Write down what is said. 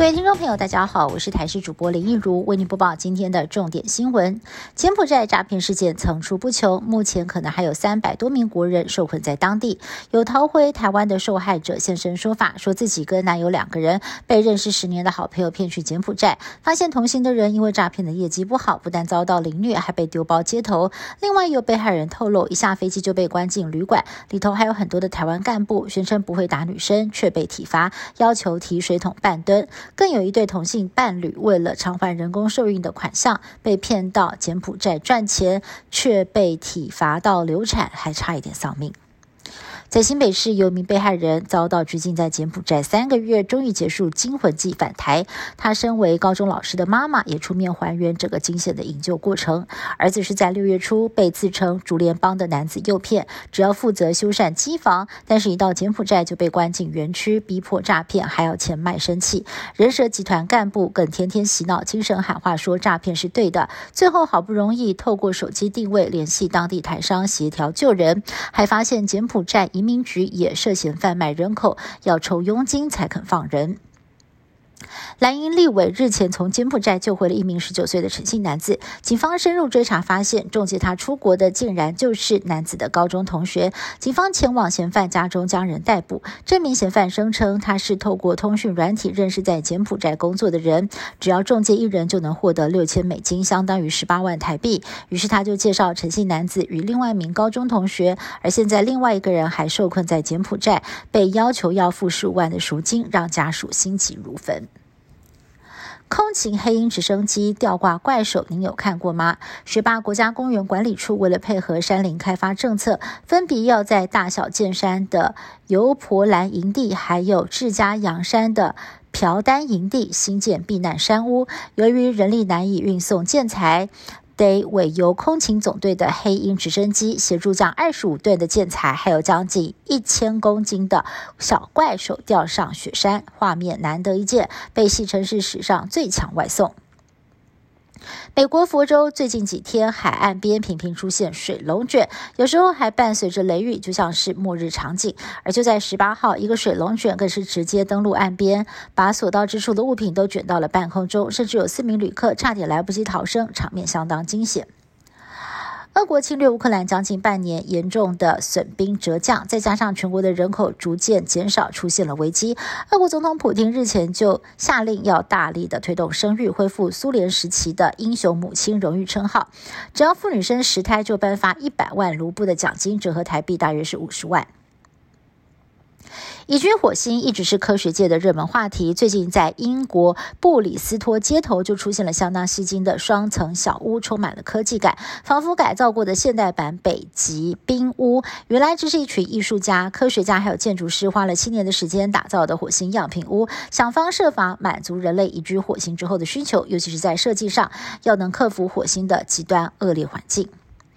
各位听众朋友，大家好，我是台视主播林一如，为您播报今天的重点新闻。柬埔寨诈骗事件层出不穷，目前可能还有三百多名国人受困在当地。有逃回台湾的受害者现身说法，说自己跟男友两个人被认识十年的好朋友骗去柬埔寨，发现同行的人因为诈骗的业绩不好，不但遭到凌虐，还被丢包街头。另外有被害人透露，一下飞机就被关进旅馆，里头还有很多的台湾干部，宣称不会打女生，却被体罚，要求提水桶半吨。更有一对同性伴侣，为了偿还人工受孕的款项，被骗到柬埔寨赚钱，却被体罚到流产，还差一点丧命。在新北市，有一名被害人遭到拘禁在柬埔寨三个月，终于结束惊魂记返台。他身为高中老师的妈妈也出面还原这个惊险的营救过程。儿子是在六月初被自称竹联帮的男子诱骗，只要负责修缮机房，但是一到柬埔寨就被关进园区，逼迫诈骗，还要钱卖身契。人蛇集团干部更天天洗脑精神喊话，说诈骗是对的。最后好不容易透过手机定位联系当地台商协调救人，还发现柬埔寨移民局也涉嫌贩卖人口，要抽佣金才肯放人。蓝营立委日前从柬埔寨救回了一名十九岁的陈姓男子，警方深入追查，发现中介他出国的竟然就是男子的高中同学。警方前往嫌犯家中将人逮捕。这名嫌犯声称他是透过通讯软体认识在柬埔寨工作的人，只要中介一人就能获得六千美金，相当于十八万台币。于是他就介绍陈姓男子与另外一名高中同学，而现在另外一个人还受困在柬埔寨，被要求要付十五万的赎金，让家属心急如焚。空勤黑鹰直升机吊挂怪兽，您有看过吗？十八国家公园管理处为了配合山林开发政策，分别要在大小剑山的油婆兰营地，还有志家阳山的朴丹营地新建避难山屋。由于人力难以运送建材。得委由空勤总队的黑鹰直升机协助将二十五吨的建材，还有将近一千公斤的小怪兽吊上雪山，画面难得一见，被戏称是史上最强外送。美国佛州最近几天海岸边频频出现水龙卷，有时候还伴随着雷雨，就像是末日场景。而就在十八号，一个水龙卷更是直接登陆岸边，把所到之处的物品都卷到了半空中，甚至有四名旅客差点来不及逃生，场面相当惊险。俄国侵略乌克兰将近半年，严重的损兵折将，再加上全国的人口逐渐减少，出现了危机。俄国总统普京日前就下令要大力的推动生育，恢复苏联时期的英雄母亲荣誉称号。只要妇女生十胎，就颁发一百万卢布的奖金，折合台币大约是五十万。移居火星一直是科学界的热门话题。最近在英国布里斯托街头就出现了相当吸睛的双层小屋，充满了科技感，仿佛改造过的现代版北极冰屋。原来这是一群艺术家、科学家还有建筑师花了七年的时间打造的火星样品屋，想方设法满足人类移居火星之后的需求，尤其是在设计上要能克服火星的极端恶劣环境。